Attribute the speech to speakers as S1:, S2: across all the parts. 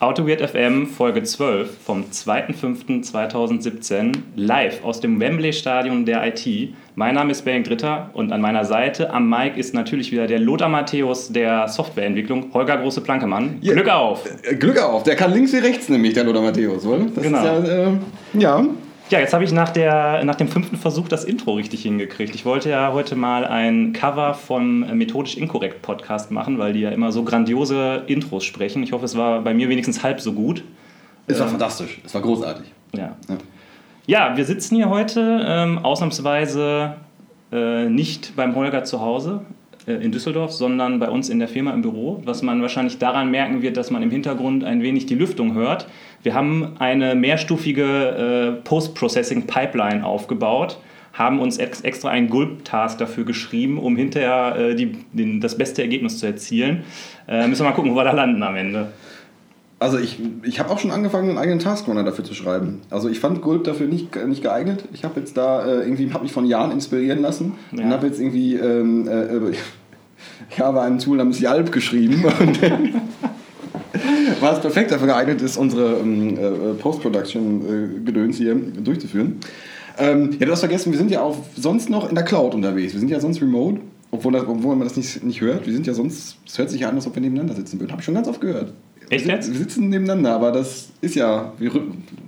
S1: AutoWeird FM Folge 12 vom 2.5.2017 live aus dem Wembley Stadion der IT. Mein Name ist Benedikt Dritter und an meiner Seite am Mic ist natürlich wieder der Lothar Matthäus der Softwareentwicklung, Holger Große Plankemann.
S2: Ja.
S1: Glück auf!
S2: Äh, Glück auf, der kann links wie rechts nämlich, der Lothar Matthäus, oder? Das
S1: Genau.
S2: Ist ja, äh, ja.
S1: Ja, jetzt habe ich nach, der, nach dem fünften Versuch das Intro richtig hingekriegt. Ich wollte ja heute mal ein Cover vom äh, Methodisch Inkorrekt Podcast machen, weil die ja immer so grandiose Intros sprechen. Ich hoffe, es war bei mir wenigstens halb so gut.
S2: Es war fantastisch, es war großartig.
S1: Ja,
S2: Ja.
S1: ja wir sitzen hier heute ähm, ausnahmsweise äh, nicht beim Holger zu Hause äh, in Düsseldorf, sondern bei uns in der Firma im Büro, was man wahrscheinlich daran merken wird, dass man im Hintergrund ein wenig die Lüftung hört. Wir haben eine mehrstufige äh, Post-Processing-Pipeline aufgebaut, haben uns ex extra einen Gulp-Task dafür geschrieben, um hinterher äh, die, den, das beste Ergebnis zu erzielen. Äh, müssen wir mal gucken, wo wir da landen am Ende.
S2: Also ich, ich habe auch schon angefangen, einen eigenen Taskrunner dafür zu schreiben. Also ich fand Gulp dafür nicht, nicht geeignet. Ich habe jetzt da äh, irgendwie, habe mich von Jan inspirieren lassen
S1: Ja.
S2: und habe jetzt irgendwie, ähm, äh, äh, ich habe ein Tool namens Yalp geschrieben was perfekt dafür geeignet ist, unsere ähm, äh, Post-Production-Gedöns hier durchzuführen. Ähm, ja, du hast vergessen, wir sind ja auch sonst noch in der Cloud unterwegs. Wir sind ja sonst remote, obwohl, das, obwohl man das nicht, nicht hört. Wir sind ja sonst, es hört sich ja an, als ob wir nebeneinander sitzen würden. Habe ich schon ganz oft gehört.
S1: Echt
S2: wir,
S1: jetzt?
S2: sitzen- wir sitzen nebeneinander, aber das ist ja, wir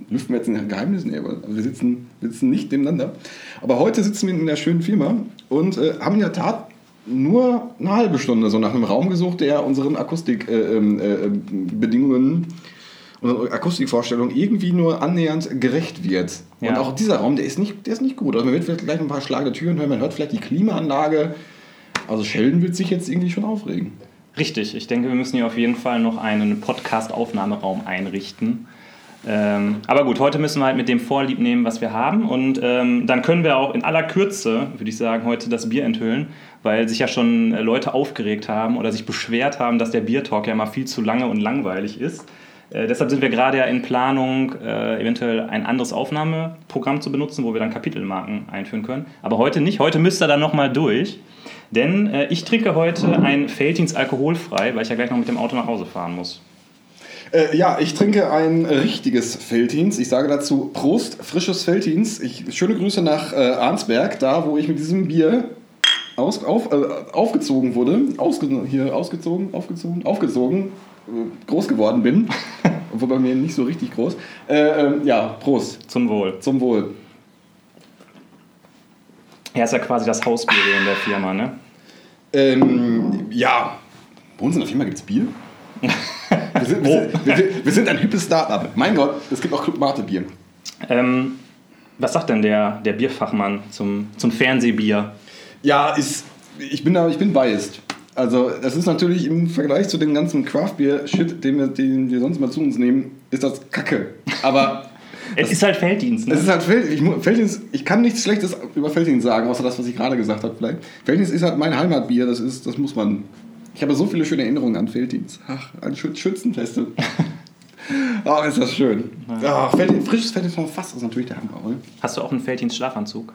S2: lüften jetzt ein Geheimnis, nee, aber wir sitzen, wir sitzen nicht nebeneinander. Aber heute sitzen wir in der schönen Firma und äh, haben in der Tat nur eine halbe Stunde so nach einem Raum gesucht, der unseren Akustikbedingungen äh, äh, Bedingungen, unseren Akustikvorstellungen irgendwie nur annähernd gerecht wird. Und
S1: Ja.
S2: auch dieser Raum, der ist nicht, der ist nicht gut. Also man wird vielleicht gleich ein paar schlagende Türen hören, man hört vielleicht die Klimaanlage. Also Sheldon wird sich jetzt irgendwie schon aufregen.
S1: Richtig, ich denke, wir müssen hier auf jeden Fall noch einen Podcast-Aufnahmeraum einrichten. Ähm, aber gut, heute müssen wir halt mit dem Vorlieb nehmen, was wir haben. Und ähm, dann können wir auch in aller Kürze, würde ich sagen, heute das Bier enthüllen, weil sich ja schon äh, Leute aufgeregt haben oder sich beschwert haben, dass der Biertalk ja mal viel zu lange und langweilig ist. Äh, deshalb sind wir gerade ja in Planung, äh, eventuell ein anderes Aufnahmeprogramm zu benutzen, wo wir dann Kapitelmarken einführen können. Aber heute nicht. Heute müsst ihr dann nochmal durch. Denn äh, ich trinke heute ein Feldins alkoholfrei, weil ich ja gleich noch mit dem Auto nach Hause fahren muss.
S2: Äh, ja, ich trinke ein richtiges Feldhins. Ich sage dazu Prost, frisches Feldhins. Ich, schöne Grüße nach äh, Arnsberg, da wo ich mit diesem Bier aus, auf, äh, aufgezogen wurde. Ausge, hier ausgezogen, aufgezogen, aufgezogen, äh, groß geworden bin. Obwohl bei mir nicht so richtig groß. Äh, ähm, ja, Prost.
S1: Zum Wohl.
S2: Zum Wohl.
S1: Er ist ja quasi das Hausbier hier in der Firma, ne?
S2: Ähm, ja, bei uns in der Firma gibt es Bier. Wir sind, wir, sind, wir, wir sind ein hippes Start-up. Mein Gott, es gibt auch Club Mate Bier.
S1: Ähm, was sagt denn der, der Bierfachmann zum, zum Fernsehbier?
S2: Ja, ist, ich bin da, ich bin biased. Also, das ist natürlich im Vergleich zu dem ganzen Craft-Bier-Shit, den wir, den wir sonst mal zu uns nehmen, ist das Kacke. Aber
S1: Es ist halt Felddienst, ne?
S2: es ist halt Feld, ich, Feldins, ich kann nichts Schlechtes über Feldins sagen, außer das, was ich gerade gesagt habe vielleicht. Feldins ist halt mein Heimatbier, das ist, das muss man. Ich habe so viele schöne Erinnerungen an Feldins. Ach, an Schü Schützenfeste. Oh, ist das schön. Oh, Feldins, frisches Feldins vom Fass ist natürlich der Hammer, oder?
S1: Hast du auch einen Felddienst Schlafanzug?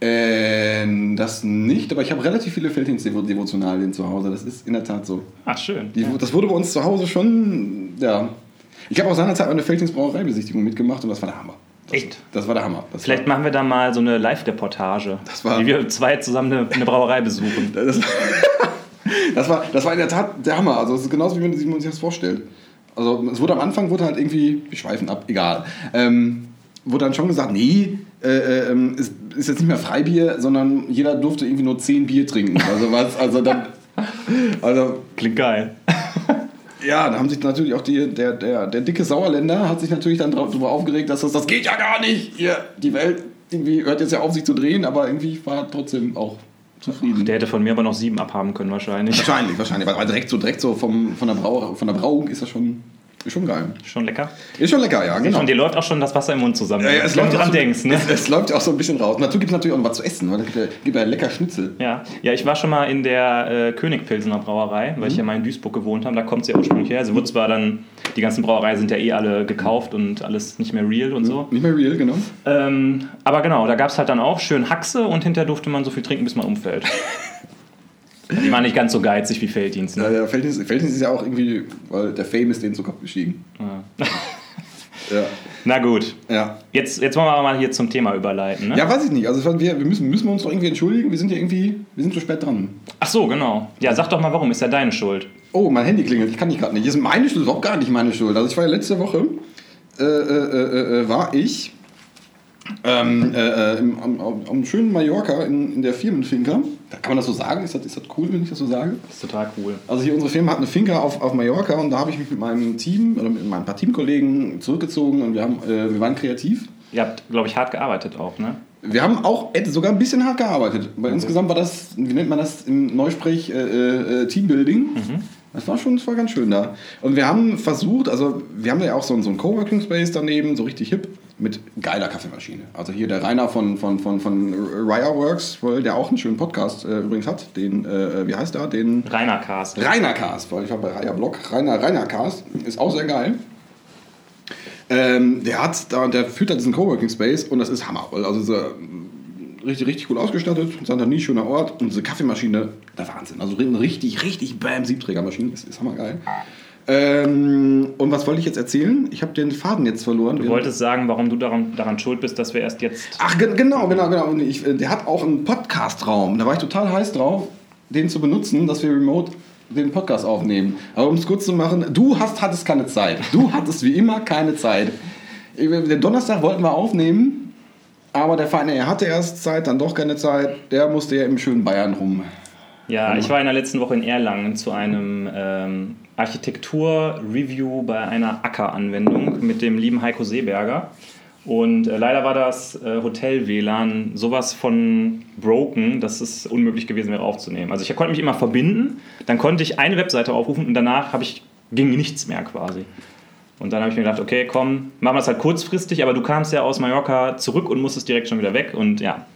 S2: Ähm, das nicht, aber ich habe relativ viele Felddienst-Devotionalien zu Hause. Das ist in der Tat so.
S1: Ach, schön.
S2: Die, Das wurde bei uns zu Hause schon, ja. Ich habe auch seinerzeit eine Felddienst-Brauereibesichtigung mitgemacht und das war der Hammer. Das,
S1: Echt?
S2: Das war der Hammer. Das
S1: Vielleicht machen wir da mal so eine Live-Reportage,
S2: war-
S1: wie wir zwei zusammen eine, eine Brauerei besuchen.
S2: war, das, das, war, das war in der Tat der Hammer. Also, es ist genauso, wie man, wie man sich das vorstellt. Also, es wurde am Anfang, wurde halt irgendwie, wir schweifen ab, egal. Ähm, wurde dann schon gesagt, nee, äh, äh, ist, ist jetzt nicht mehr Freibier, sondern jeder durfte irgendwie nur 10 Bier trinken. Also, was, also dann. Also,
S1: Klingt geil.
S2: Ja, da haben sich natürlich auch die, der, der, der dicke Sauerländer hat sich natürlich dann darüber aufgeregt, dass das, das geht ja gar nicht. Ihr, die Welt irgendwie hört jetzt ja auf, sich zu drehen, aber irgendwie war trotzdem auch zufrieden.
S1: Der hätte von mir aber noch sieben abhaben können wahrscheinlich.
S2: wahrscheinlich, wahrscheinlich. Aber direkt so, direkt so vom, von, der Brau, von der Brauung ist das schon, ist schon geil.
S1: Schon lecker.
S2: Ist schon lecker, ja, genau.
S1: Von dir läuft auch schon das Wasser im Mund zusammen.
S2: Ja, ja,
S1: wenn
S2: es,
S1: du
S2: läuft auch
S1: dran
S2: so,
S1: denkst, ne?
S2: es, es läuft auch so ein bisschen raus. Dazu gibt es natürlich auch noch was zu essen, weil es gibt ja, gibt ja lecker Schnitzel.
S1: Ja. ja, ich war schon mal in der äh, Königpilsener Brauerei, weil ich ja mal in Duisburg gewohnt habe. Da kommt sie ja ursprünglich her. Sie wird zwar dann, die ganzen Brauereien sind ja eh alle gekauft und alles nicht mehr real und so.
S2: Nicht mehr real, genau.
S1: Ähm, aber genau, da gab es halt dann auch schön Haxe und hinterher durfte man so viel trinken, bis man umfällt. Die waren nicht ganz so geizig wie Felddienst.
S2: Ja,
S1: Ne?
S2: der Felddienst, Felddienst ist ja auch irgendwie, weil der Fame ist denen zu Kopf gestiegen.
S1: Ja.
S2: Ja.
S1: Na gut,
S2: Ja.
S1: jetzt, jetzt wollen wir mal hier zum Thema überleiten. Ne?
S2: Ja, weiß ich nicht. Also wir, wir müssen, müssen wir uns doch irgendwie entschuldigen. Wir sind ja irgendwie, wir sind zu spät dran.
S1: Ach so, genau. Ja, sag doch mal, warum ist ja deine Schuld?
S2: Oh, mein Handy klingelt. Ich kann nicht gerade nicht. Das ist meine Schuld, überhaupt gar nicht meine Schuld. Also ich war ja letzte Woche, äh, äh, äh, äh, war ich ähm, äh, äh, im, am, am, schönen Mallorca in, in der Firmenfinca. Kann man das so sagen? Ist das, ist das cool, wenn ich das so sage?
S1: Das ist total cool.
S2: Also hier unsere Firma hat eine Finca auf, auf Mallorca und da habe ich mich mit meinem Team oder mit meinen paar Teamkollegen zurückgezogen und wir, haben, äh, wir waren kreativ.
S1: Ihr habt, glaube ich, hart gearbeitet auch, ne?
S2: Wir haben auch sogar ein bisschen hart gearbeitet. Weil insgesamt war das, wie nennt man das im Neusprech, äh, äh, Teambuilding. Das war schon, das war ganz schön da. Und wir haben versucht, also wir haben ja auch so, so einen Coworking Space daneben, so richtig hip, mit geiler Kaffeemaschine. Also hier der Rainer von, von, von, von Raya Works, der auch einen schönen Podcast äh, übrigens hat, den, äh, wie heißt der? Den
S1: Rainer Cast.
S2: Rainer Cast, weil ich war bei Raya Blog. Rainer, Rainer Cast ist auch sehr geil. Ähm, der hat da, der führt da diesen Coworking Space und das ist Hammer. Also so, richtig, richtig gut ausgestattet, Santa Nie, schöner Ort und diese Kaffeemaschine, der Wahnsinn. Also eine richtig, richtig bam Siebträgermaschine, ist, ist hammergeil. Ähm, und was wollte ich jetzt erzählen? Ich habe den Faden jetzt verloren.
S1: Du wolltest sagen, warum du daran, daran schuld bist, dass wir erst jetzt.
S2: Ach, ge- genau, genau, genau. Und ich, äh, der hat auch einen Podcast-Raum. Da war ich total heiß drauf, den zu benutzen, dass wir remote den Podcast aufnehmen. Aber um es kurz zu machen, du hast, hattest keine Zeit. Du hattest wie immer keine Zeit. Ich- Den Donnerstag wollten wir aufnehmen, aber der Verein, er hatte erst Zeit, dann doch keine Zeit. Der musste ja im schönen Bayern rum.
S1: Ja, ich war in der letzten Woche in Erlangen zu einem ähm, Architektur-Review bei einer Acker-Anwendung mit dem lieben Heiko Seeberger. Und äh, leider war das äh, Hotel-WLAN sowas von broken, dass es unmöglich gewesen wäre aufzunehmen. Also ich konnte mich immer verbinden, dann konnte ich eine Webseite aufrufen und danach habe ich, ging nichts mehr quasi. Und dann habe ich mir gedacht, okay, komm, machen wir es halt kurzfristig, aber du kamst ja aus Mallorca zurück und musstest direkt schon wieder weg. Und ja,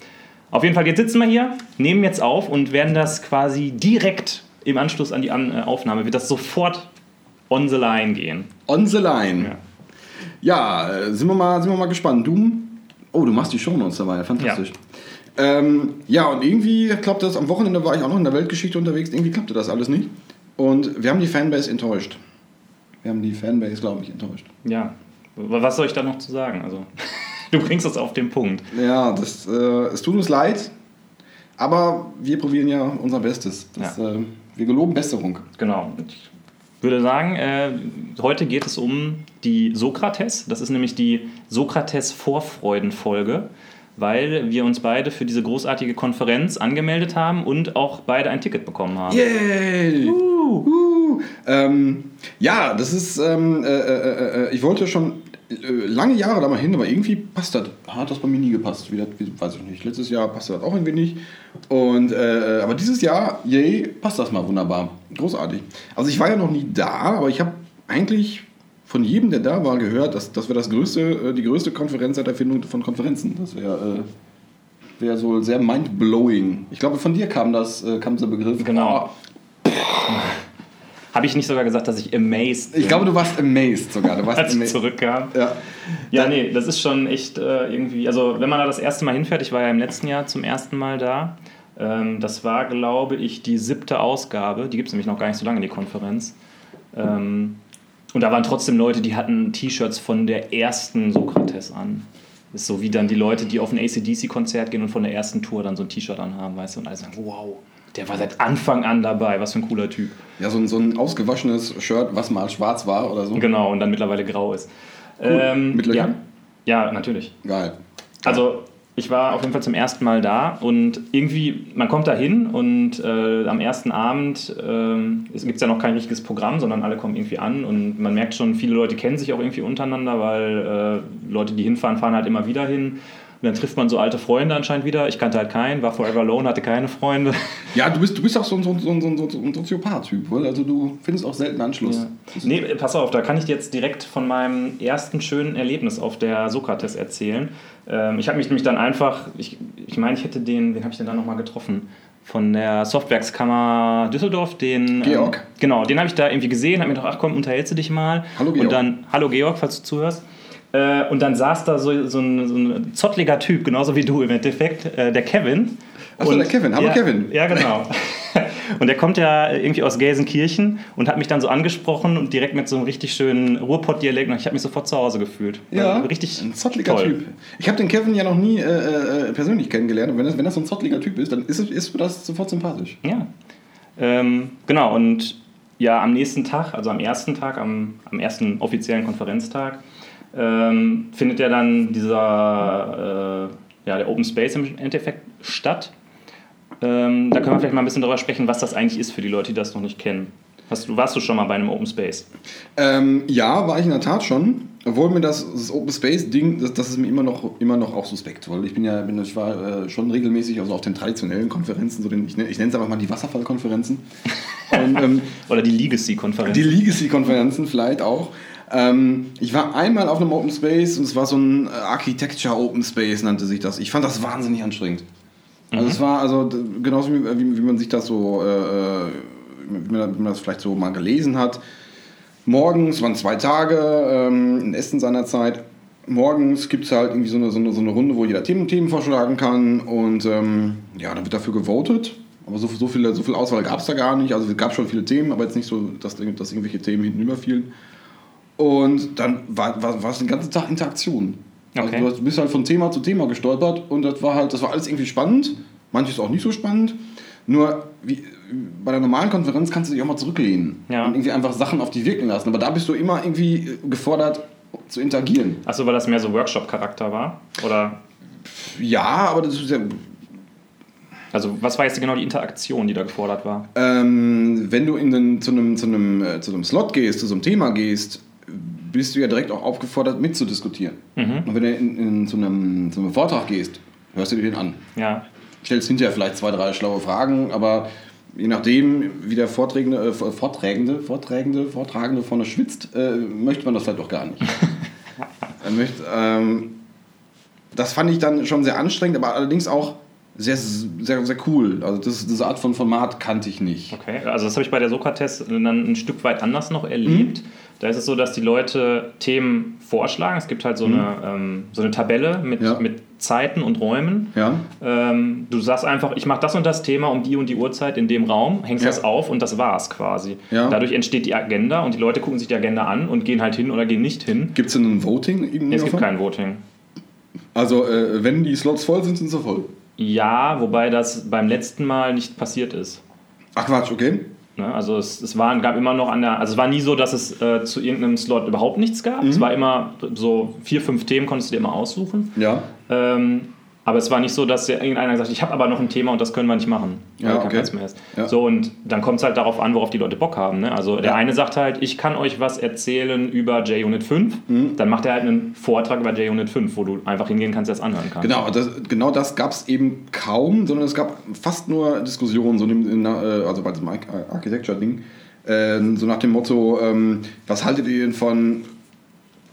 S1: auf jeden Fall, jetzt sitzen wir hier, nehmen jetzt auf und werden das quasi direkt im Anschluss an die An äh, Aufnahme, wird das sofort on the line gehen.
S2: On the line.
S1: Ja.
S2: Ja, äh, sind wir mal, sind wir mal gespannt. Du, oh, du machst die Shownotes dabei, fantastisch. Ja. Ähm, ja, und irgendwie klappt das. Am Wochenende war ich auch noch in der Weltgeschichte unterwegs. Irgendwie klappte das alles nicht. Und wir haben die Fanbase enttäuscht. Wir haben die Fanbase, glaube ich, enttäuscht.
S1: Ja, was soll ich da noch zu sagen? Also, du bringst es auf den Punkt.
S2: Ja, das, äh, es tut uns leid, aber wir probieren ja unser Bestes. Das,
S1: Ja.
S2: äh, wir geloben Besserung.
S1: Genau. Ich würde sagen, äh, heute geht es um die Sokrates. Das ist nämlich die Sokrates-Vorfreuden-Folge, weil wir uns beide für diese großartige Konferenz angemeldet haben und auch beide ein Ticket bekommen haben.
S2: Yay! Uh. Ähm, ja, das ist, ähm, äh, äh, äh, ich wollte schon äh, lange Jahre da mal hin, aber irgendwie passt das, hat das bei mir nie gepasst. Wie das, wie, weiß ich nicht. Letztes Jahr passte das auch irgendwie nicht. Und, äh, aber dieses Jahr, yay, passt das mal wunderbar. Großartig. Also ich war ja noch nie da, aber ich habe eigentlich von jedem, der da war, gehört, dass das wäre das größte, äh, die größte Konferenz seit Erfindung von Konferenzen. Das wäre äh, wäre so sehr mind-blowing. Ich glaube, von dir kam das, äh, kam dieser Begriff.
S1: Genau.
S2: Oh,
S1: Habe ich nicht sogar gesagt, dass ich amazed bin,
S2: Ich glaube, du warst amazed sogar. Du warst
S1: als ich
S2: amazed.
S1: zurückkam?
S2: Ja.
S1: Ja, nee, das ist schon echt äh, irgendwie, also wenn man da das erste Mal hinfährt, ich war ja im letzten Jahr zum ersten Mal da, ähm, das war, glaube ich, die siebte Ausgabe, die gibt es nämlich noch gar nicht so lange, die Konferenz. Ähm, und da waren trotzdem Leute, die hatten T-Shirts von der ersten Sokrates an. Das ist so wie dann die Leute, die auf ein ACDC-Konzert gehen und von der ersten Tour dann so ein T-Shirt anhaben, weißt du, und alle sagen, wow, der war seit Anfang an dabei, was für ein cooler Typ.
S2: Ja, so ein, so ein ausgewaschenes Shirt, was mal schwarz war oder so.
S1: Genau, und dann mittlerweile grau ist. Ähm,
S2: Mit
S1: ja.
S2: Löchern?
S1: ja, natürlich.
S2: Geil.
S1: Also ich war auf jeden Fall zum ersten Mal da und irgendwie, man kommt da hin und äh, am ersten Abend ähm, es gibt ja noch kein richtiges Programm, sondern alle kommen irgendwie an und man merkt schon, viele Leute kennen sich auch irgendwie untereinander, weil äh, Leute, die hinfahren, fahren halt immer wieder hin. Und dann trifft man so alte Freunde anscheinend wieder. Ich kannte halt keinen, war forever alone, hatte keine Freunde.
S2: Ja, du bist, du bist auch so ein, so ein, so ein, so ein, so ein Soziopath-Typ, oder? Also du findest auch selten Anschluss.
S1: Nee, pass auf, da kann ich dir jetzt direkt von meinem ersten schönen Erlebnis auf der Sokrates erzählen. Ähm, ich habe mich nämlich dann einfach, ich, ich meine, ich hätte den, wen habe ich denn da nochmal getroffen? Von der Softwerkskammer Düsseldorf, den.
S2: Georg?
S1: Ähm, genau, den habe ich da irgendwie gesehen, habe mir gedacht, ach komm, unterhältst du dich mal.
S2: Hallo, Georg.
S1: Und dann, hallo Georg, falls du zuhörst. Äh, und dann saß da so, so, ein, so ein zottliger Typ, genauso wie du im Endeffekt, äh, der Kevin.
S2: Ach so,
S1: Und-
S2: der Kevin. Hallo,
S1: ja,
S2: Kevin.
S1: Ja, genau. Und der kommt ja irgendwie aus Gelsenkirchen und hat mich dann so angesprochen und direkt mit so einem richtig schönen Ruhrpott-Dialekt. Und ich habe mich sofort zu Hause gefühlt.
S2: Ja,
S1: richtig
S2: ein zottliger
S1: toll.
S2: Typ. Ich habe den Kevin ja noch nie äh, äh, persönlich kennengelernt. Und wenn das, wenn das so ein zottliger Typ ist, dann ist, ist das sofort sympathisch.
S1: Ja. Ähm, genau, und ja, am nächsten Tag, also am ersten Tag, am, am ersten offiziellen Konferenztag, ähm, findet ja dann dieser, äh, ja, der Open Space im Endeffekt statt. Ähm, da können wir vielleicht mal ein bisschen darüber sprechen, was das eigentlich ist für die Leute, die das noch nicht kennen. Hast du, warst du schon mal bei einem Open Space?
S2: Ähm, ja, war ich in der Tat schon. Obwohl mir das, das Open Space Ding, das, das ist mir immer noch, immer noch auch suspekt, weil ich bin ja, bin, ich war äh, schon regelmäßig also auf den traditionellen Konferenzen, so den, ich nenne ich nenne es einfach mal die Wasserfallkonferenzen. Ähm,
S1: Oder die Legacy-Konferenz?
S2: die Legacy-Konferenzen vielleicht auch. Ähm, ich war einmal auf einem Open Space und es war so ein äh, Architecture Open Space, nannte sich das. Ich fand das wahnsinnig anstrengend. Also es war also genauso wie, wie, wie man sich das so, äh, äh, wie, man, wie man das vielleicht so mal gelesen hat. Morgens, waren zwei Tage ähm, in Essen seinerzeit. Morgens gibt es halt irgendwie so eine, so, eine, so eine Runde, wo jeder Themen, Themen vorschlagen kann und ähm, ja, da wird dafür gewotet. Aber so, so, viel, so viel Auswahl gab es da gar nicht. Also es gab schon viele Themen, aber jetzt nicht so, dass, dass irgendwelche Themen hinten überfielen. Und dann war, war, war es den ganzen Tag Interaktion. Also
S1: Okay.
S2: du hast- du bist halt von Thema zu Thema gestolpert und das war halt, das war alles irgendwie spannend, manches auch nicht so spannend. Nur wie, bei der normalen Konferenz kannst du dich auch mal zurücklehnen
S1: Ja.
S2: und irgendwie einfach Sachen auf dich wirken lassen. Aber da bist du immer irgendwie äh, gefordert zu interagieren.
S1: Achso, weil das mehr so Workshop-Charakter war? Oder,
S2: Ja, aber das ist ja,
S1: also was war jetzt genau die Interaktion, die da gefordert war?
S2: ähm, wenn du in den, zu, einem, zu, einem, äh, zu einem Slot gehst, zu so einem Thema gehst, bist du ja direkt auch aufgefordert mitzudiskutieren.
S1: Mhm.
S2: Und wenn du in, in, zu, einem, zu einem Vortrag gehst, hörst du dir den an.
S1: Ja,
S2: stellst hinterher vielleicht zwei, drei schlaue Fragen, aber je nachdem, wie der Vorträgende, äh, Vorträgende, Vorträgende, Vortragende vorne schwitzt, äh, möchte man das vielleicht auch gar nicht. möchte, ähm, das fand ich dann schon sehr anstrengend, aber allerdings auch sehr, sehr, sehr cool. Also das, diese Art von Format kannte ich nicht.
S1: okay. Also das habe ich bei der Sokrates dann ein Stück weit anders noch erlebt. Da ist es so, dass die Leute Themen vorschlagen. Es gibt halt so, eine, ähm, so eine Tabelle mit,
S2: Ja.
S1: mit Zeiten und Räumen.
S2: Ja?
S1: Ähm, du sagst einfach, ich mache das und das Thema um die und die Uhrzeit in dem Raum, hängst
S2: Ja.
S1: das auf und das war's quasi. Dadurch entsteht die Agenda und die Leute gucken sich die Agenda an und gehen halt hin oder gehen nicht hin.
S2: Gibt es denn ein Voting? irgendwie
S1: Es gibt
S2: davon?
S1: kein Voting.
S2: Also äh, wenn die Slots voll sind, sind sie voll.
S1: Ja, wobei das beim letzten Mal nicht passiert ist.
S2: Ach Quatsch, okay.
S1: Ne? Also es, es war, gab immer noch an der, also es war nie so, dass es äh, zu irgendeinem Slot überhaupt nichts gab.
S2: Mhm.
S1: Es war immer so vier, fünf Themen konntest du dir immer aussuchen.
S2: Ja.
S1: Ähm, aber es war nicht so, dass irgendeiner gesagt hat, ich habe aber noch ein Thema und das können wir nicht machen,
S2: Ja,
S1: kein
S2: okay.
S1: Platz mehr ist.
S2: Ja.
S1: So, und dann kommt es halt darauf an, worauf die Leute Bock haben. Ne? Also der
S2: Ja.
S1: eine sagt halt, ich kann euch was erzählen über JUnit 5,
S2: Mhm.
S1: dann macht er halt einen Vortrag über JUnit 5, wo du einfach hingehen kannst, das anhören kannst.
S2: Genau, das, genau das gab es eben kaum, sondern es gab fast nur Diskussionen, so in, in, äh, also bei diesem Arch- Architecture-Ding, äh, so nach dem Motto, ähm, was haltet ihr denn von,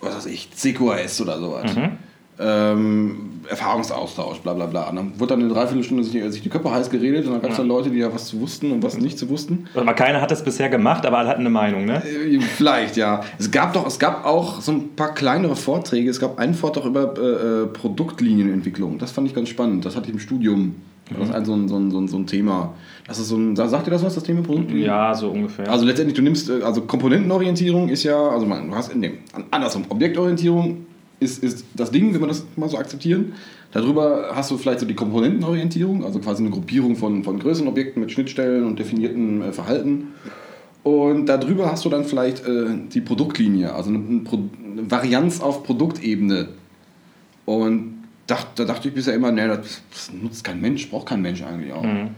S2: was weiß ich, CQRS oder sowas?
S1: Mhm.
S2: Ähm, Erfahrungsaustausch, bla bla bla. Und dann wurde dann eine Dreiviertelstunde sich, sich die Köpfe heiß geredet und dann gab es
S1: Ja.
S2: dann Leute, die ja was zu wussten und was nicht zu wussten.
S1: Aber keiner hat das bisher gemacht, aber alle hatten eine Meinung, ne?
S2: Äh, Vielleicht, ja. Es gab doch, es gab auch so ein paar kleinere Vorträge. Es gab einen Vortrag über äh, äh, Produktlinienentwicklung. Das fand ich ganz spannend. Das hatte ich im Studium. Das ist ein, so, ein, so, ein, so, ein, so ein Thema. Das ist so ein, sagt ihr das was, das Thema Produktlinien?
S1: Ja, so ungefähr.
S2: Also letztendlich, du nimmst, äh, also Komponentenorientierung ist ja, also man, du hast in dem, andersrum, Objektorientierung ist, ist das Ding, wenn wir das mal so akzeptieren. Darüber hast du vielleicht so die Komponentenorientierung, also quasi eine Gruppierung von, von größeren Objekten mit Schnittstellen und definierten äh, Verhalten. Und darüber hast du dann vielleicht äh, die Produktlinie, also eine, eine, Varianz auf Produktebene. Und dacht, da dachte ich bisher immer, nee, das, das nutzt kein Mensch, braucht kein Mensch eigentlich auch.
S1: Mhm.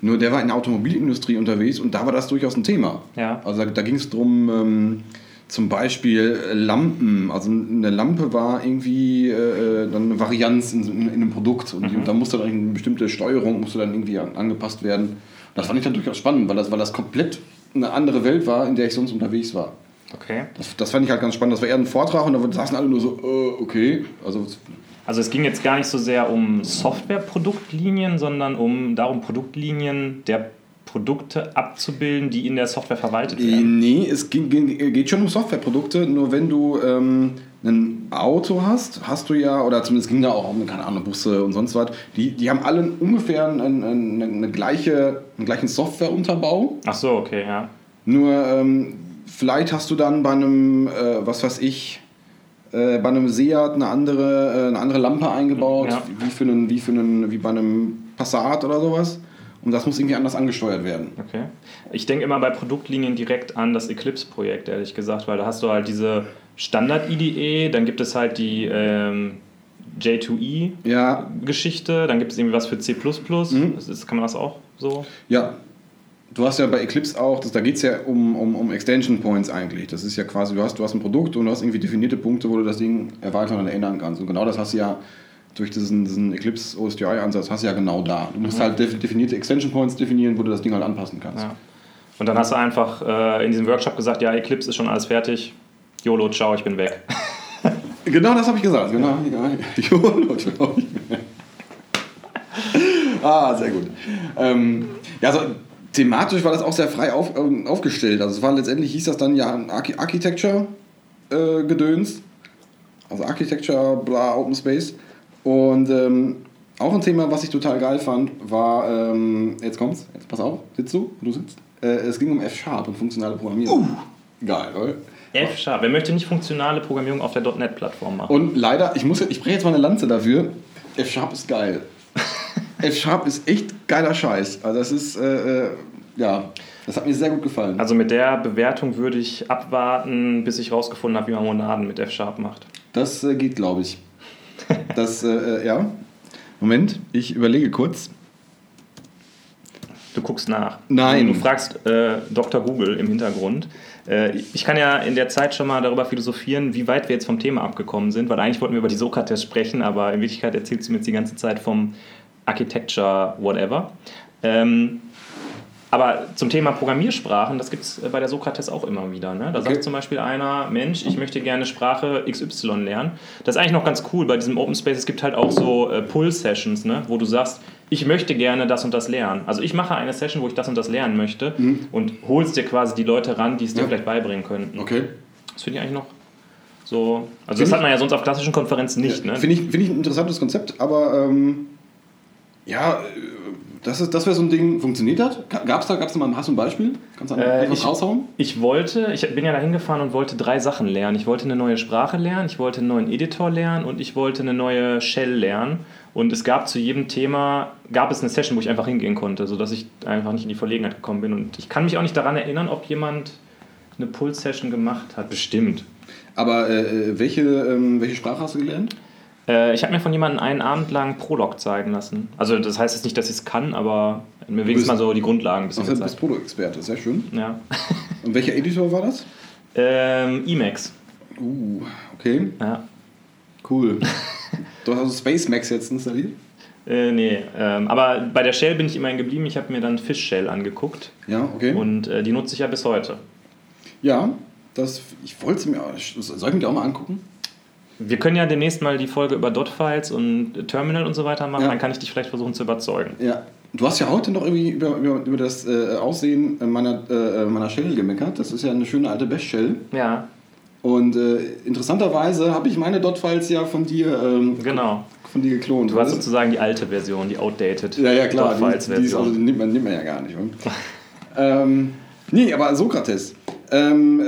S2: Nur der war in der Automobilindustrie unterwegs und da war das durchaus ein Thema.
S1: Ja.
S2: Also da, da ging es darum, ähm, zum Beispiel äh, Lampen. Also eine Lampe war irgendwie äh, dann eine Varianz in, in, in einem Produkt und die, da musste dann eine bestimmte Steuerung musste dann irgendwie an, angepasst werden. Das fand ich dann durchaus spannend, weil das, weil das komplett eine andere Welt war, in der ich sonst unterwegs war.
S1: Okay.
S2: Das, das fand ich halt ganz spannend. Das war eher ein Vortrag und da saßen alle nur so, äh, okay. Also
S1: Also es ging jetzt gar nicht so sehr um Softwareproduktlinien, sondern um darum, Produktlinien der Produkte abzubilden, die in der Software verwaltet
S2: Äh,
S1: werden.
S2: Nee, es geht schon um Softwareprodukte, nur wenn du, ähm, ein Auto hast, hast du ja, oder zumindest ging da auch um, keine Ahnung, Busse und sonst was, die, die haben alle ungefähr eine, eine, eine gleiche, einen gleichen Softwareunterbau.
S1: Ach so, okay, ja.
S2: Nur ähm, vielleicht hast du dann bei einem, äh, was weiß ich, äh, bei einem Seat eine andere, äh, eine andere Lampe eingebaut,
S1: Ja.
S2: wie, für einen, wie, für einen, wie bei einem Passat oder sowas. Und das muss irgendwie anders angesteuert werden.
S1: Okay. Ich denke immer bei Produktlinien direkt an das Eclipse-Projekt, ehrlich gesagt, weil da hast du halt diese Standard-IDE, dann gibt es halt die ähm, J2E-Geschichte,
S2: Ja,
S1: dann gibt es irgendwie was für C.
S2: Mhm.
S1: Das ist, kann man das auch so?
S2: ja. Du hast ja bei Eclipse auch, das, da geht es ja um, um, um Extension Points eigentlich. Das ist ja quasi, du hast, du hast ein Produkt und du hast irgendwie definierte Punkte, wo du das Ding erweitern und ändern kannst. Und genau das hast du ja durch diesen, diesen Eclipse OSGI-Ansatz hast du ja genau da. Du musst halt def- definierte Extension Points definieren, wo du das Ding halt anpassen kannst.
S1: Ja. Und dann hast du einfach äh, in diesem Workshop gesagt, ja, Eclipse ist schon alles fertig. YOLO, ciao, ich bin weg.
S2: Genau das habe ich gesagt. Genau. YOLO, glaub ich. ah, sehr gut. Ähm, ja, also thematisch war das auch sehr frei auf, ähm, aufgestellt. Also es war letztendlich hieß das dann ja ein Archi Architecture äh, Gedöns. Also Architecture, bla, Open Space. Und ähm, auch ein Thema, was ich total geil fand, war, ähm, jetzt kommt's, jetzt pass auf, sitzt du, wo du sitzt. Äh, es ging um F-Sharp und funktionale Programmierung. Geil, oder?
S1: F-Sharp. Wer möchte nicht funktionale Programmierung auf der .NET-Plattform machen?
S2: Und leider, ich muss, ich breche jetzt mal eine Lanze dafür. F-Sharp ist geil. F-Sharp ist echt geiler Scheiß. Also das ist, äh, äh, ja, das hat mir sehr gut gefallen.
S1: Also mit der Bewertung würde ich abwarten, bis ich rausgefunden habe, wie man Monaden mit F-Sharp macht.
S2: Das äh, geht, glaube ich. Das, äh, äh, ja. Moment, ich überlege kurz.
S1: Du guckst nach.
S2: Nein.
S1: Du fragst äh, Dr. Google im Hintergrund. Äh, ich kann ja in der Zeit schon mal darüber philosophieren, wie weit wir jetzt vom Thema abgekommen sind, weil eigentlich wollten wir über die Sokrates sprechen, aber in Wirklichkeit erzählst du mir jetzt die ganze Zeit vom Architecture whatever. Ähm, aber zum Thema Programmiersprachen, das gibt es bei der Sokrates auch immer wieder. Ne? Da
S2: Okay.
S1: sagt zum Beispiel einer, Mensch, ich möchte gerne Sprache XY lernen. Das ist eigentlich noch ganz cool bei diesem Open Space. Es gibt halt auch so äh, Pull-Sessions, ne? wo du sagst, ich möchte gerne das und das lernen. Also ich mache eine Session, wo ich das und das lernen möchte und holst dir quasi die Leute ran, die es dir
S2: Ja.
S1: vielleicht beibringen könnten.
S2: Okay.
S1: Das finde ich eigentlich noch so... Also
S2: Find
S1: das hat man ja sonst auf klassischen Konferenzen nicht. Ne?
S2: Finde ich, find ich ein interessantes Konzept, aber ähm, ja, äh, das, ist- das wäre so ein Ding, funktioniert das? Gab es da, gab's da mal, hast du ein Beispiel? Kannst du
S1: Äh, ich-
S2: raushauen?
S1: Ich wollte, ich bin ja da hingefahren und wollte drei Sachen lernen. Ich wollte eine neue Sprache lernen, ich wollte einen neuen Editor lernen und ich wollte eine neue Shell lernen. Und es gab zu jedem Thema, gab es eine Session, wo ich einfach hingehen konnte, sodass ich einfach nicht in die Verlegenheit gekommen bin. Und ich kann mich auch nicht daran erinnern, ob jemand eine Pull-Session gemacht hat. Bestimmt.
S2: Aber äh, äh, welche, ähm, welche Sprache hast du gelernt?
S1: Äh, ich habe mir von jemandem einen Abend lang Prolog zeigen lassen. Also das heißt jetzt nicht, dass ich es kann, aber mir wenigstens mal so die Grundlagen ein bisschen
S2: du bist
S1: gezeigt.
S2: Proto-Experte, sehr schön.
S1: Ja.
S2: Und welcher Editor war das?
S1: ähm, Emacs.
S2: Uh, okay,
S1: Ja.
S2: cool. du hast also Space Max jetzt installiert?
S1: Äh, nee, ähm, aber bei der Shell bin ich immerhin geblieben. Ich habe mir dann Fish Shell angeguckt
S2: Ja, okay.
S1: und äh, die nutze ich ja bis heute.
S2: ja, das, ich wollte es mir auch, soll ich mir die auch mal angucken?
S1: Wir können ja demnächst mal die Folge über Dot-Files und Terminal und so weiter machen.
S2: Ja.
S1: Dann kann ich dich vielleicht versuchen zu überzeugen.
S2: Ja. Du hast ja heute noch irgendwie über, über, über das äh, Aussehen meiner, äh, meiner Shell gemeckert. Das ist ja eine schöne alte Bash-Shell.
S1: Ja,
S2: Und äh, interessanterweise habe ich meine Dot-Files ja von dir, ähm,
S1: genau.
S2: von dir geklont.
S1: Du hast
S2: Das-
S1: sozusagen die alte Version, die outdated
S2: ja, ja, klar. Die, die, ist, also, die nimmt, man, nimmt man ja gar nicht. oder? ähm, nee, aber Sokrates. Ähm, äh,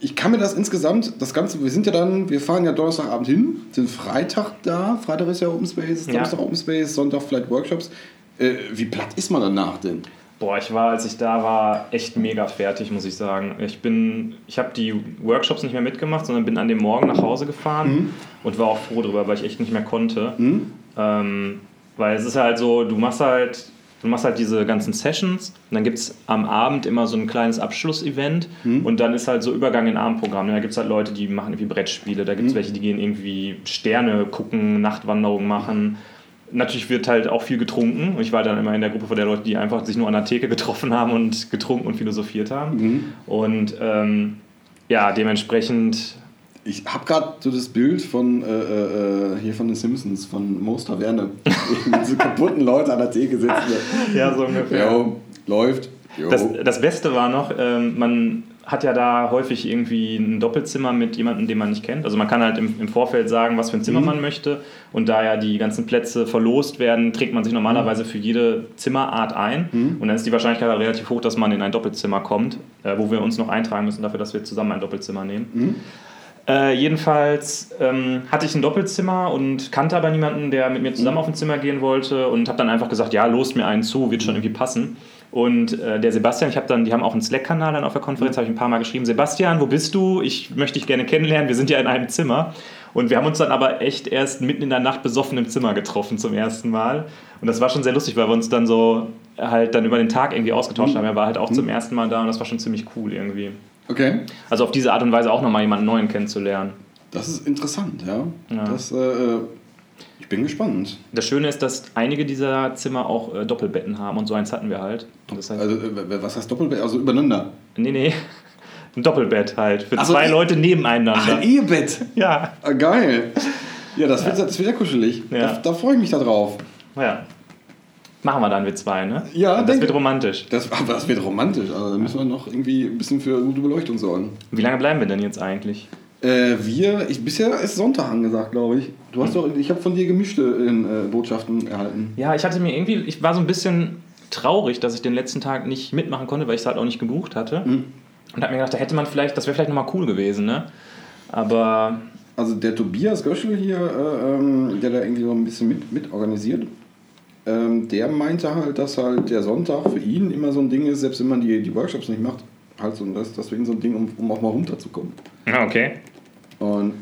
S2: ich kann mir das insgesamt, das Ganze, wir sind ja dann, wir fahren ja Donnerstagabend hin, sind Freitag da, Freitag ist ja Open Space,
S1: Ja.
S2: Samstag Open Space, Sonntag vielleicht Workshops. Äh, wie platt ist man danach denn?
S1: Boah, ich war, als ich da war, echt mega fertig, muss ich sagen. Ich bin, ich habe die Workshops nicht mehr mitgemacht, sondern bin an dem Morgen nach Hause gefahren
S2: Mhm.
S1: und war auch froh drüber, weil ich echt nicht mehr konnte.
S2: Hm?
S1: Ähm, weil es ist halt so, du machst halt, du machst halt diese ganzen Sessions und dann gibt es am Abend immer so ein kleines Abschlussevent und dann ist halt so Übergang in Abendprogramm. Da gibt es halt Leute, die machen irgendwie Brettspiele, da gibt es welche, die gehen irgendwie Sterne gucken, Nachtwanderungen machen. Natürlich wird halt auch viel getrunken. Und ich war dann immer in der Gruppe von der Leute, die einfach sich nur an der Theke getroffen haben und getrunken und philosophiert haben. Und ähm, ja, dementsprechend
S2: Ich habe gerade so das Bild von äh, äh, hier von den Simpsons, von Moos Taverne. Mit so kaputten Leuten an der Theke sitzen.
S1: Ja, so ungefähr.
S2: Jo, läuft. Jo.
S1: Das, das Beste war noch, ähm, man hat ja da häufig irgendwie ein Doppelzimmer mit jemandem, den man nicht kennt. Also man kann halt im, im Vorfeld sagen, was für ein Zimmer
S2: Mhm.
S1: man möchte. Und da ja die ganzen Plätze verlost werden, trägt man sich normalerweise für jede Zimmerart ein.
S2: Mhm.
S1: Und dann ist die Wahrscheinlichkeit halt relativ hoch, dass man in ein Doppelzimmer kommt, äh, wo wir uns noch eintragen müssen dafür, dass wir zusammen ein Doppelzimmer nehmen.
S2: Mhm.
S1: Äh, jedenfalls ähm, hatte ich ein Doppelzimmer und kannte aber niemanden, der mit mir
S2: Mhm.
S1: zusammen auf ein Zimmer gehen wollte und habe dann einfach gesagt, ja, lost mir einen zu, wird schon irgendwie passen. Und äh, der Sebastian, ich habe dann, die haben auch einen Slack-Kanal dann auf der Konferenz, habe ich ein paar Mal geschrieben, Sebastian, wo bist du? Ich möchte dich gerne kennenlernen, wir sind ja in einem Zimmer. Und wir haben uns dann aber echt erst mitten in der Nacht besoffen im Zimmer getroffen zum ersten Mal. Und das war schon sehr lustig, weil wir uns dann so halt dann über den Tag irgendwie ausgetauscht haben. Er war halt auch zum ersten Mal da und das war schon ziemlich cool irgendwie.
S2: Okay.
S1: Also auf diese Art und Weise auch nochmal jemanden Neuen kennenzulernen.
S2: Das ist interessant, ja.
S1: Ja.
S2: Das, äh, ich bin gespannt.
S1: Das Schöne ist, dass einige dieser Zimmer auch äh, Doppelbetten haben und so eins hatten wir halt. Das heißt,
S2: Also, äh, was heißt Doppelbett? Also übereinander.
S1: nee, nee, ein Doppelbett halt für
S2: Ach so,
S1: zwei
S2: eh-
S1: Leute nebeneinander.
S2: Ach, ein Ehebett.
S1: ja,
S2: Ah, geil. Ja, das wird, das wird ja kuschelig.
S1: Ja.
S2: Da, da freue ich mich da drauf.
S1: ja. Machen wir dann wir zwei, ne?
S2: Ja,
S1: Das wird romantisch.
S2: Das, aber das wird romantisch. Also, da müssen wir noch irgendwie ein bisschen für gute Beleuchtung sorgen.
S1: Wie lange bleiben wir denn jetzt eigentlich?
S2: Äh, wir, ich, bisher ist Sonntag angesagt, glaube ich. Du hast doch, ich habe von dir gemischte äh, Botschaften erhalten.
S1: Ja, ich hatte mir irgendwie, ich war so ein bisschen traurig, dass ich den letzten Tag nicht mitmachen konnte, weil ich es halt auch nicht gebucht hatte.
S2: Mhm.
S1: Und habe mir gedacht, da hätte man vielleicht, das wäre vielleicht nochmal cool gewesen, ne? Aber
S2: Also der Tobias Göschel hier, äh, ähm, der da irgendwie so ein bisschen mit, mit organisiert, ähm, der meinte halt, dass halt der Sonntag für ihn immer so ein Ding ist, selbst wenn man die, die Workshops nicht macht, halt so, das, deswegen so ein Ding, um, um auch mal runterzukommen.
S1: ja, okay.
S2: Und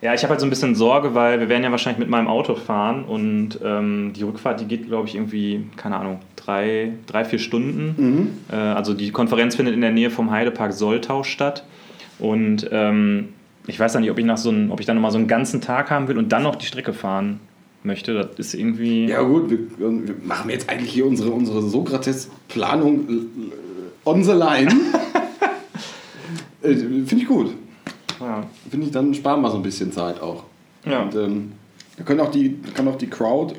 S1: Ja, ich habe halt so ein bisschen Sorge, weil wir werden ja wahrscheinlich mit meinem Auto fahren und ähm, die Rückfahrt, die geht, glaube ich, irgendwie, keine Ahnung, drei, drei vier Stunden.
S2: mhm.
S1: Äh, also die Konferenz findet in der Nähe vom Heidepark Soltau statt. Und ähm, ich weiß ja nicht, ob ich, nach so ein, ob ich dann nochmal so einen ganzen Tag haben will und dann noch die Strecke fahren möchte. Das ist irgendwie...
S2: ja gut, wir, wir machen jetzt eigentlich hier unsere, unsere Sokrates-Planung äh, on the line. äh, Finde ich gut.
S1: Ja.
S2: Finde ich, dann sparen wir so ein bisschen Zeit auch.
S1: Ja.
S2: Und, ähm, da können auch die, kann auch die Crowd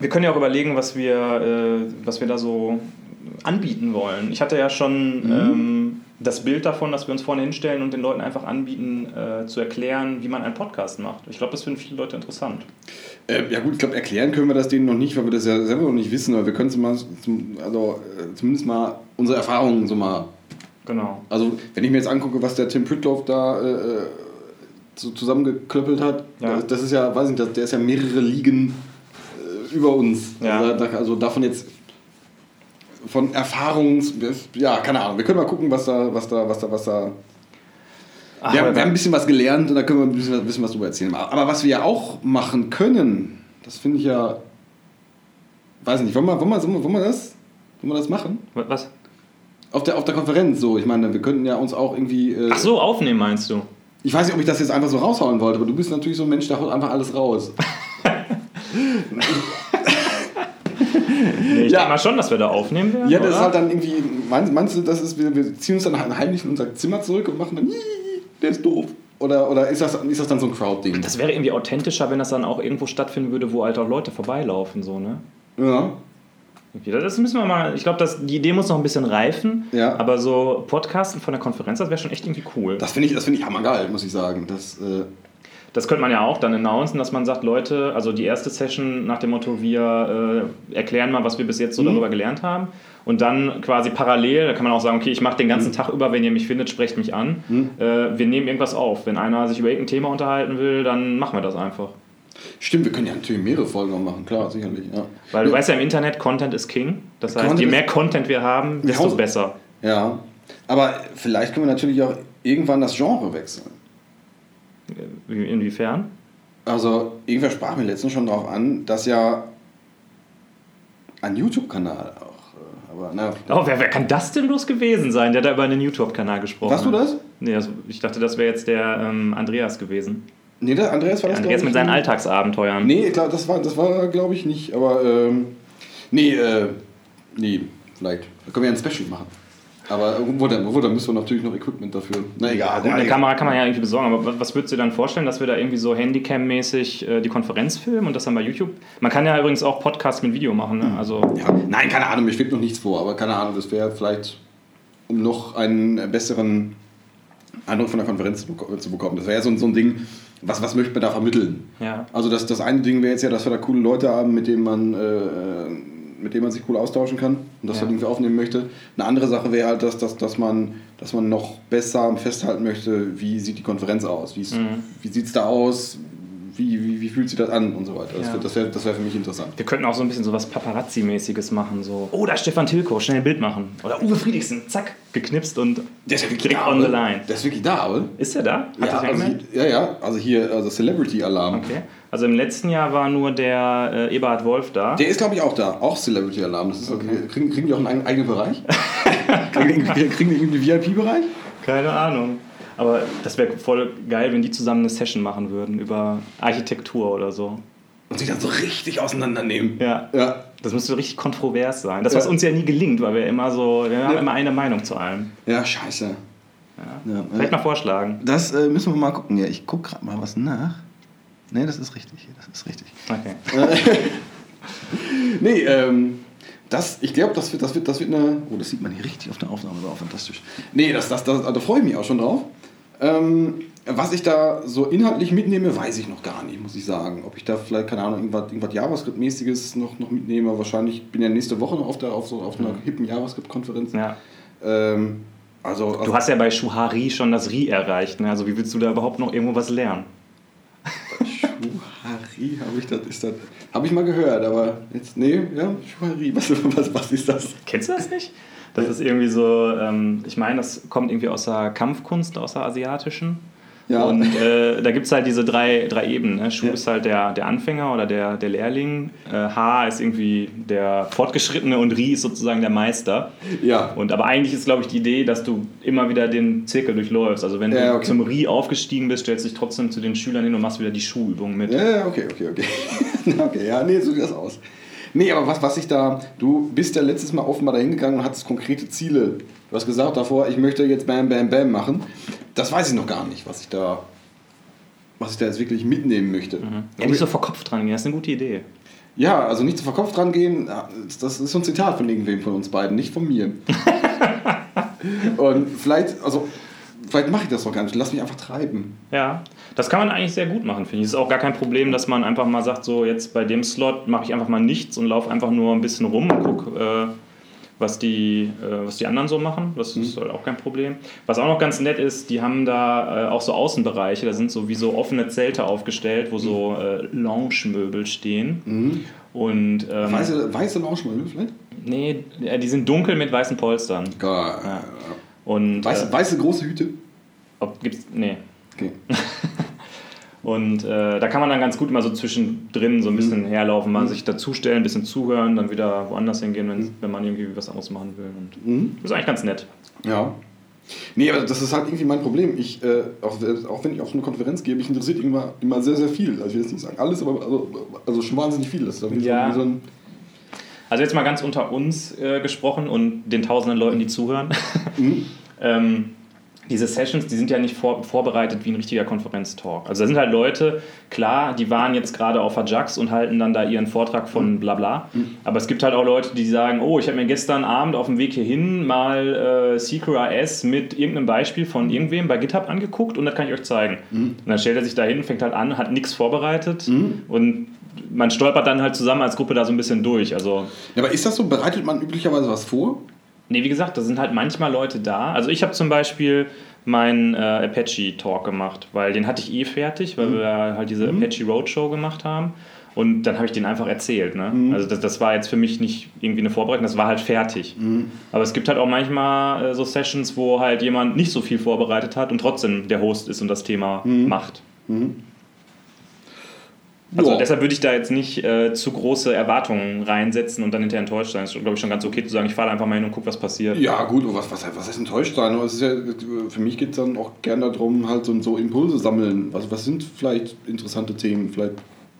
S1: Wir können ja auch überlegen, was wir, äh, was wir da so anbieten wollen. Ich hatte ja schon ähm, das Bild davon, dass wir uns vorne hinstellen und den Leuten einfach anbieten, äh, zu erklären, wie man einen Podcast macht. Ich glaube, das finden viele Leute interessant.
S2: Äh, ja gut, ich glaube, erklären können wir das denen noch nicht, weil wir das ja selber noch nicht wissen, aber wir können zum, also äh, zumindest mal unsere Erfahrungen so mal,
S1: Genau.
S2: also wenn ich mir jetzt angucke, was der Tim Pritloff da äh, so zusammengeklöppelt hat,
S1: Ja.
S2: das, das ist ja, weiß nicht, das, der ist ja mehrere Ligen äh, über uns.
S1: Ja.
S2: Also, also davon jetzt von Erfahrungs, ja, keine Ahnung, wir können mal gucken, was da, was da, was da, was da
S1: Ach,
S2: wir, haben, wir haben ein bisschen was gelernt und da können wir ein bisschen, was- bisschen was drüber erzählen. Aber was wir ja auch machen können, das finde ich ja. Weiß nicht, wollen wir, wollen wir, wollen wir, das, wollen wir das machen?
S1: Was?
S2: Auf der, auf der Konferenz so. Ich meine, wir könnten ja uns auch irgendwie. Äh,
S1: Ach so, aufnehmen meinst du?
S2: Ich weiß nicht, ob ich das jetzt einfach so raushauen wollte, aber du bist natürlich so ein Mensch, der haut einfach alles raus.
S1: Nee, ich
S2: Ja.
S1: denke mal schon, dass wir da aufnehmen werden.
S2: Ja, das ist
S1: oder?
S2: halt dann irgendwie. Meinst, meinst du, das ist, wir, wir ziehen uns dann heimlich in unser Zimmer zurück und machen dann. Der ist doof. Oder, oder ist, das, ist das dann so ein Crowd-Ding?
S1: Das wäre irgendwie authentischer, wenn das dann auch irgendwo stattfinden würde, wo halt auch Leute vorbeilaufen, so, ne?
S2: Ja.
S1: Das müssen wir mal. Ich glaube, die Idee muss noch ein bisschen reifen.
S2: Ja.
S1: Aber so Podcasten von der Konferenz, das wäre schon echt irgendwie cool.
S2: Das finde ich, das find ich hammergeil, muss ich sagen. Das, äh,
S1: Das könnte man ja auch dann announcen, dass man sagt, Leute, also die erste Session nach dem Motto, wir äh, erklären mal, was wir bis jetzt so
S2: Mhm.
S1: darüber gelernt haben. Und dann quasi parallel, da kann man auch sagen, okay, ich mache den
S2: Mhm.
S1: ganzen Tag über, wenn ihr mich findet, sprecht mich an. Äh, wir nehmen irgendwas auf. Wenn einer sich über irgendein Thema unterhalten will, dann machen wir das einfach.
S2: Stimmt, wir können ja natürlich mehrere Folgen noch machen, klar, sicherlich. Ja,
S1: Weil du
S2: ja,
S1: weißt ja im Internet, Content ist King. Das heißt,
S2: Content
S1: je mehr Content wir haben, desto besser.
S2: ja, aber vielleicht können wir natürlich auch irgendwann das Genre wechseln.
S1: Wie- Inwiefern?
S2: Also, irgendwer sprach mir letztens schon darauf an, dass ja ein YouTube-Kanal auch. äh, Aber na,
S1: Oh, wer, wer kann das denn bloß gewesen sein, der da über einen YouTube-Kanal gesprochen
S2: Warst du
S1: hat?
S2: das?
S1: Nee, also ich dachte, das wäre jetzt der ähm, Andreas gewesen.
S2: Nee, der Andreas war das.
S1: Andreas mit seinen
S2: nicht.
S1: Alltagsabenteuern.
S2: Nee, klar, das war, das war glaube ich, nicht. Aber, ähm, nee, äh, nee, vielleicht. Da können wir ja ein Special machen. Aber wo dann, wo dann müssen wir natürlich noch Equipment dafür. Na egal.
S1: Gut, eine
S2: egal.
S1: Kamera kann man ja irgendwie besorgen, aber was- würdest du dir dann vorstellen, dass wir da irgendwie so Handycam-mäßig äh, die Konferenz filmen und das dann bei YouTube? Man kann ja übrigens auch Podcasts mit Video machen, ne? Also,
S2: Ja, nein, keine Ahnung, mir schwebt noch nichts vor, aber keine Ahnung, das wäre vielleicht. um noch einen besseren Eindruck von der Konferenz zu, beko- zu bekommen. Das wäre ja so, ein- so ein Ding, was, was möchte man da vermitteln?
S1: Ja.
S2: Also das, das eine Ding wäre jetzt ja, dass wir da coole Leute haben, mit denen man, äh, mit denen man sich cool austauschen kann und das
S1: Ja.
S2: halt irgendwie aufnehmen möchte. Eine andere Sache wäre halt, dass, dass, dass, man, dass man noch besser festhalten möchte, wie sieht die Konferenz aus, Wie's,
S1: Mhm.
S2: wie sieht es da aus, wie, wie, wie fühlt sich das an und so weiter. Das,
S1: Ja.
S2: das wäre das wär für mich interessant.
S1: Wir könnten auch so ein bisschen so was Paparazzi-mäßiges machen. So, oh, da ist Stefan Tilko, schnell ein Bild machen. Oder Uwe Friedrichsen, zack, geknipst und
S2: Der ist ja wirklich
S1: direkt
S2: da,
S1: on the line.
S2: Der ist wirklich da, oder?
S1: Ist er da? Hat
S2: Ja, also, ja, ja, also hier, also Celebrity-Alarm.
S1: Okay. Also im letzten Jahr war nur der äh, Eberhard Wolf da.
S2: Der ist, glaube ich, auch da. Auch Celebrity Alarm. Das ist okay. kriegen, kriegen die auch einen eigenen- Bereich? kriegen, die, kriegen die irgendwie VIP-Bereich?
S1: Keine Ahnung. Aber das wäre voll geil, wenn die zusammen eine Session machen würden über Architektur oder so.
S2: Und sich dann so richtig auseinandernehmen.
S1: Ja.
S2: Ja.
S1: Das müsste richtig kontrovers sein. Das, was
S2: Ja.
S1: uns ja nie gelingt, weil wir immer so, wir haben
S2: Ja.
S1: immer eine Meinung zu allem.
S2: Ja, scheiße.
S1: Ja.
S2: Ja.
S1: Vielleicht mal vorschlagen.
S2: Das äh, müssen wir mal gucken. Ja, ich gucke gerade mal was nach. Nee, das ist richtig. Das ist richtig.
S1: Okay.
S2: Nee, ähm, das, ich glaube, das wird, das, wird, das wird eine. Oh, das sieht man hier richtig auf der Aufnahme. War auch fantastisch. Nee, das, das, das, da freue ich mich auch schon drauf. Ähm, was ich da so inhaltlich mitnehme, weiß ich noch gar nicht, muss ich sagen. Ob ich da vielleicht, keine Ahnung, irgendwas, irgendwas JavaScript-mäßiges noch, noch mitnehme. Wahrscheinlich bin ja nächste Woche noch auf, der, auf, so, auf einer hippen JavaScript-Konferenz.
S1: Ja.
S2: Ähm, also, also
S1: Du hast ja bei Shuhari schon das Ri erreicht. Ne? Also wie willst du da überhaupt noch irgendwo was lernen?
S2: Schuhari, habe ich das, ist das, habe ich mal gehört, aber jetzt, nee, ja, Schuhari, was, was, was ist das?
S1: Kennst du das nicht? Das ist irgendwie so, ähm, ich meine, das kommt irgendwie aus der Kampfkunst, aus der asiatischen.
S2: Ja.
S1: Und äh, da gibt es halt diese drei, drei Ebenen. Ne? Shu
S2: Ja.
S1: ist halt der, der Anfänger oder der, der Lehrling. Äh, H ist irgendwie der Fortgeschrittene und Ri ist sozusagen der Meister.
S2: Ja,
S1: Und, aber eigentlich ist, glaube ich, die Idee, dass du immer wieder den Zirkel durchläufst. Also wenn
S2: Ja,
S1: du
S2: okay.
S1: zum Ri aufgestiegen bist, stellst du dich trotzdem zu den Schülern hin und machst wieder die Schuhübung mit.
S2: Ja, okay, okay, okay. okay, ja, nee, so sieht das aus. Nee, aber was, was ich da, du bist ja letztes Mal offenbar dahin gegangen und hattest konkrete Ziele. Du hast gesagt davor, ich möchte jetzt Bam, Bam, Bam machen. Das weiß ich noch gar nicht, was ich da, was ich da jetzt wirklich mitnehmen möchte.
S1: Ja, nicht so vor Kopf dran gehen, das ist eine gute Idee.
S2: Ja, also nicht zu verkopft dran gehen, das ist so ein Zitat von irgendwem von uns beiden, nicht von mir. und vielleicht, also, vielleicht mache ich das doch gar nicht, lass mich einfach treiben.
S1: Ja, das kann man eigentlich sehr gut machen, finde ich. Es ist auch gar kein Problem, dass man einfach mal sagt, so jetzt bei dem Slot mache ich einfach mal nichts und laufe einfach nur ein bisschen rum und gucke, äh, was, die, äh, was die anderen so machen. Das ist halt auch kein Problem. Was auch noch ganz nett ist, die haben da äh, auch so Außenbereiche, da sind so wie so offene Zelte aufgestellt, wo so äh, Lounge-Möbel stehen. Und ähm,
S2: Weiße, weiße Lounge-Möbel vielleicht?
S1: nee, äh, die sind dunkel mit weißen Polstern.
S2: Geil.
S1: Und
S2: Weiße,
S1: äh,
S2: weiße große Hüte?
S1: Ob, gibt's, nee,
S2: Okay.
S1: Und äh, da kann man dann ganz gut mal so zwischendrin so ein bisschen herlaufen, mal sich dazustellen, ein bisschen zuhören, dann wieder woanders hingehen, wenn, wenn man irgendwie was anderes machen will. Und
S2: Mhm.
S1: das ist eigentlich ganz nett.
S2: Ja. Nee, aber das ist halt irgendwie mein Problem. Ich, äh, auch, auch wenn ich auf eine Konferenz gehe, mich interessiert immer, immer sehr, sehr viel. Also ich will jetzt nicht sagen alles, aber also, also schon wahnsinnig viel. Das
S1: Ja.
S2: so,
S1: Also jetzt mal ganz unter uns äh, gesprochen und den tausenden Leuten, die zuhören. ähm, diese Sessions, die sind ja nicht vor, vorbereitet wie ein richtiger Konferenztalk. Also da sind halt Leute, klar, die waren jetzt gerade auf der Jax und halten dann da ihren Vortrag von bla bla. Aber es gibt halt auch Leute, die sagen, oh, ich habe mir gestern Abend auf dem Weg hierhin mal äh, CQRS mit irgendeinem Beispiel von irgendwem bei GitHub angeguckt und das kann ich euch zeigen. Und dann stellt er sich da hin, fängt halt an, hat nichts vorbereitet und man stolpert dann halt zusammen als Gruppe da so ein bisschen durch. Also
S2: ja, aber ist das so? Bereitet man üblicherweise was vor?
S1: Nee, wie gesagt, da sind halt manchmal Leute da. Also ich habe zum Beispiel meinen äh, Apache-Talk gemacht, weil den hatte ich eh fertig, weil wir halt diese Apache Roadshow gemacht haben. Und dann habe ich den einfach erzählt. Ne? Also das, das war jetzt für mich nicht irgendwie eine Vorbereitung, das war halt fertig. Aber es gibt halt auch manchmal äh, so Sessions, wo halt jemand nicht so viel vorbereitet hat und trotzdem der Host ist und das Thema macht. Also
S2: Ja.
S1: deshalb würde ich da jetzt nicht äh, zu große Erwartungen reinsetzen und dann hinterher enttäuscht sein. Es ist, glaube ich, schon ganz okay zu sagen, ich fahre einfach mal hin und gucke, was passiert.
S2: Ja, gut, aber was, was, was heißt enttäuscht sein? Aber es ist ja, für mich geht es dann auch gerne darum, halt so, so Impulse sammeln. Was, was sind vielleicht interessante Themen? Vielleicht,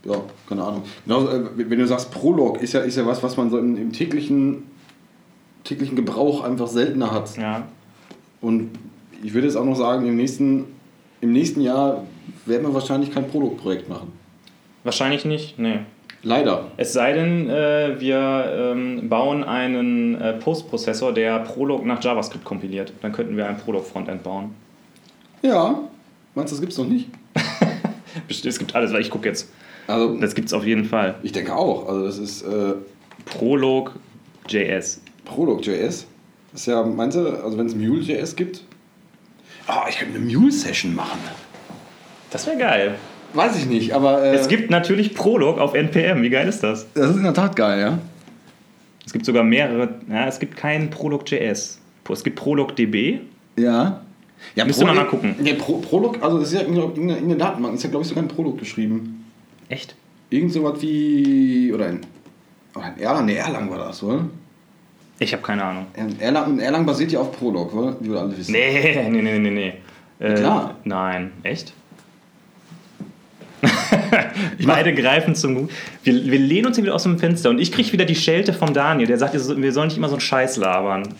S2: ja, keine Ahnung. Genau, äh, wenn du sagst, Prolog ist ja, ist ja was, was man so im, im täglichen, täglichen Gebrauch einfach seltener hat.
S1: Ja.
S2: Und ich würde jetzt auch noch sagen, im nächsten, im nächsten Jahr werden wir wahrscheinlich kein Prolog-Projekt machen.
S1: Wahrscheinlich nicht, nee.
S2: Leider.
S1: Es sei denn, äh, wir ähm, bauen einen äh, Postprozessor, der Prolog nach JavaScript kompiliert. Dann könnten wir ein Prolog-Frontend bauen.
S2: Ja. Meinst du, das gibt's noch nicht?
S1: Bestimmt, Es gibt alles, weil ich gucke jetzt.
S2: Also,
S1: Das gibt es auf jeden Fall.
S2: ich denke auch. Also, das ist äh,
S1: Prolog.js.
S2: Prolog.js. Das ist ja, meinst du, also wenn es Mule.js gibt? Ah, ich könnte eine Mule-Session machen.
S1: Das wäre geil.
S2: Weiß ich nicht, aber. Äh,
S1: Es gibt natürlich Prolog auf NPM. Wie geil ist das?
S2: Das ist in der Tat geil, ja.
S1: Es gibt sogar mehrere. Ja, es gibt keinen Prolog.js. Es gibt Prolog.db.
S2: Ja. Ja,
S1: Müsste man mal gucken.
S2: Ja, Pro, Prolog, also ist ja in der, in in der Datenbank, ist ja glaube ich sogar ein Prolog geschrieben.
S1: Echt?
S2: Irgend sowas wie. Oder ein. Oder ein Erlang, ne, Erlang war das, oder?
S1: Ich habe keine Ahnung.
S2: Erlang, Erlang basiert ja auf Prolog, oder? Wie wir alle wissen.
S1: Nee, nee, nee, nee, nee. Äh,
S2: klar.
S1: Nein, echt? Beide greifen zum Gut. Wir, wir lehnen uns hier wieder aus dem Fenster und ich kriege wieder die Schelte vom Daniel. Der sagt, wir so- wir sollen nicht immer so einen Scheiß labern.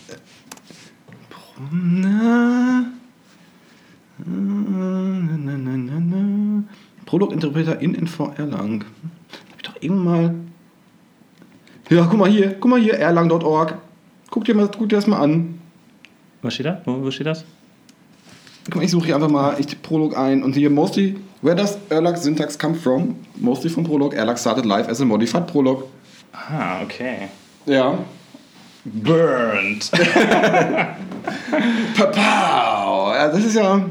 S2: Prolog-Interpreter in NV Erlang. Hab ich doch irgendwann mal. Ja, guck mal hier, guck mal hier, erlang.org. Guck dir, mal, guck dir das mal an.
S1: Was steht da? Wo, wo steht das?
S2: Ich suche hier einfach mal ich Prolog ein und hier mostly, where does Erlang syntax come from? Mostly from Prolog. Erlang started live as a modified Prolog.
S1: Ah, okay.
S2: Ja.
S1: Burned.
S2: Papau! Ja, das ist ja.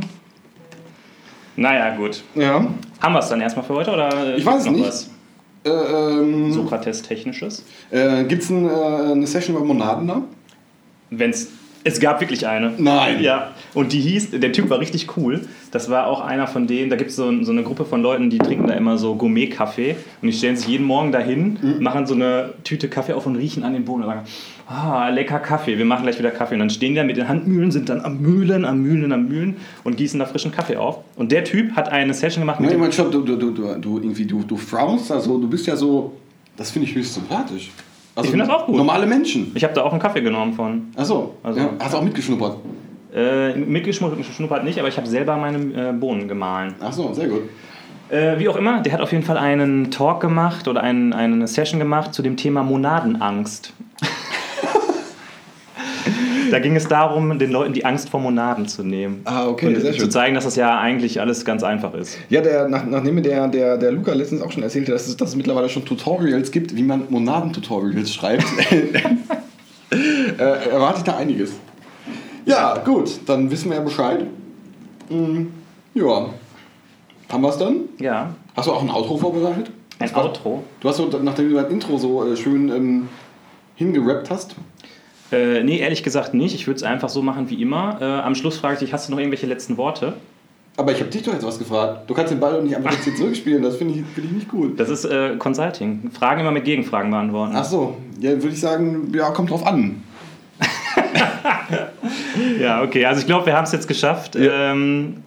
S1: naja, gut.
S2: Ja.
S1: Haben wir es dann erstmal für heute oder
S2: Ich weiß es
S1: noch
S2: nicht.
S1: was
S2: Äh, ähm,
S1: Sokrates-Technisches?
S2: äh, Gibt es ein, äh, eine Session über Monaden da?
S1: Wenn's, es gab wirklich eine.
S2: Nein.
S1: Ja, und die hieß, der Typ war richtig cool. Das war auch einer von denen, da gibt es so, so eine Gruppe von Leuten, die trinken da immer so Gourmet-Kaffee und die stellen sich jeden Morgen dahin,
S2: Mhm.
S1: machen so eine Tüte Kaffee auf und riechen an den Boden und sagen, ah, lecker Kaffee, wir machen gleich wieder Kaffee. Und dann stehen die da mit den Handmühlen, sind dann am Mühlen, am Mühlen, am Mühlen und gießen da frischen Kaffee auf. Und der Typ hat eine Session gemacht mit
S2: Nein,
S1: dem...
S2: mein Stopp, du, du, du, du, du, irgendwie, du, du frownst, also du bist ja so, das finde ich höchst sympathisch. Also,
S1: Ich finde das auch gut.
S2: Normale Menschen.
S1: Ich habe da auch einen Kaffee genommen von.
S2: Achso,
S1: Also-
S2: ja, hast du auch mitgeschnuppert?
S1: Äh, mitgeschnuppert nicht, aber ich habe selber meine äh, Bohnen gemahlen.
S2: Achso, sehr gut.
S1: Äh, wie auch immer, der hat auf jeden Fall einen Talk gemacht oder einen, eine Session gemacht zu dem Thema Monadenangst. Da ging es darum, den Leuten die Angst vor Monaden zu nehmen.
S2: Ah, okay,
S1: und
S2: sehr
S1: zu
S2: schön.
S1: zeigen, dass das ja eigentlich alles ganz einfach ist.
S2: Ja, der, nach, nachdem mir der, der, der Luca letztens auch schon erzählte, dass es, dass es mittlerweile schon Tutorials gibt, wie man Monaden-Tutorials schreibt, äh, erwarte ich da einiges. Ja, gut, dann wissen wir ja Bescheid. Hm, ja. Haben wir es dann?
S1: Ja,
S2: Hast du auch ein Outro vorbereitet?
S1: ein Outro.
S2: Du hast so, nachdem du dein Intro so äh, schön ähm, hingerappt hast.
S1: Äh, nee, ehrlich gesagt nicht. Ich würde es einfach so machen wie immer. Äh, am Schluss frage ich dich, hast du noch irgendwelche letzten Worte?
S2: Aber ich habe dich doch jetzt was gefragt. Du kannst den Ball doch nicht einfach jetzt hier zurückspielen. Das finde ich, find ich nicht cool.
S1: Das ist äh, Consulting. Fragen immer mit Gegenfragen beantworten.
S2: Ach so, ja, würde ich sagen, ja, kommt drauf an.
S1: Ja, okay. Also ich glaube, wir haben es jetzt geschafft. Ähm,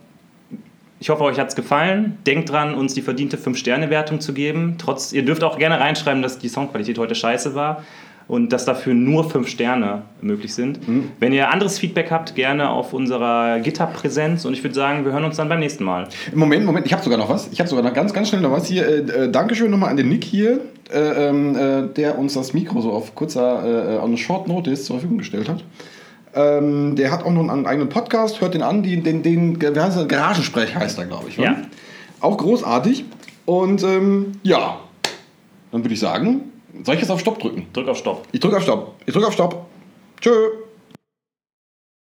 S1: ich hoffe, euch hat es gefallen. Denkt dran, uns die verdiente 5-Sterne-Wertung zu geben. Trotz, ihr dürft auch gerne reinschreiben, dass die Soundqualität heute scheiße war und dass dafür nur 5 Sterne möglich sind. Wenn ihr anderes Feedback habt, gerne auf unserer GitHub-Präsenz. Und ich würde sagen, wir hören uns dann beim nächsten Mal.
S2: Moment, Moment, ich habe sogar noch was. Ich habe sogar noch ganz, ganz schnell noch was hier. Äh, äh, Dankeschön nochmal an den Nick hier, äh, ähm, äh, der uns das Mikro so auf kurzer, äh, on Short Notice zur Verfügung gestellt hat. Ähm, der hat auch noch einen eigenen Podcast, hört den an, den, den, den? Garagensprech heißt er, glaube ich. oder?
S1: Ja.
S2: Auch großartig. Und ähm, ja, dann würde ich sagen, soll ich jetzt auf Stopp drücken?
S1: Drück auf Stopp.
S2: Ich drücke auf Stopp. Ich drücke auf Stopp. Tschö.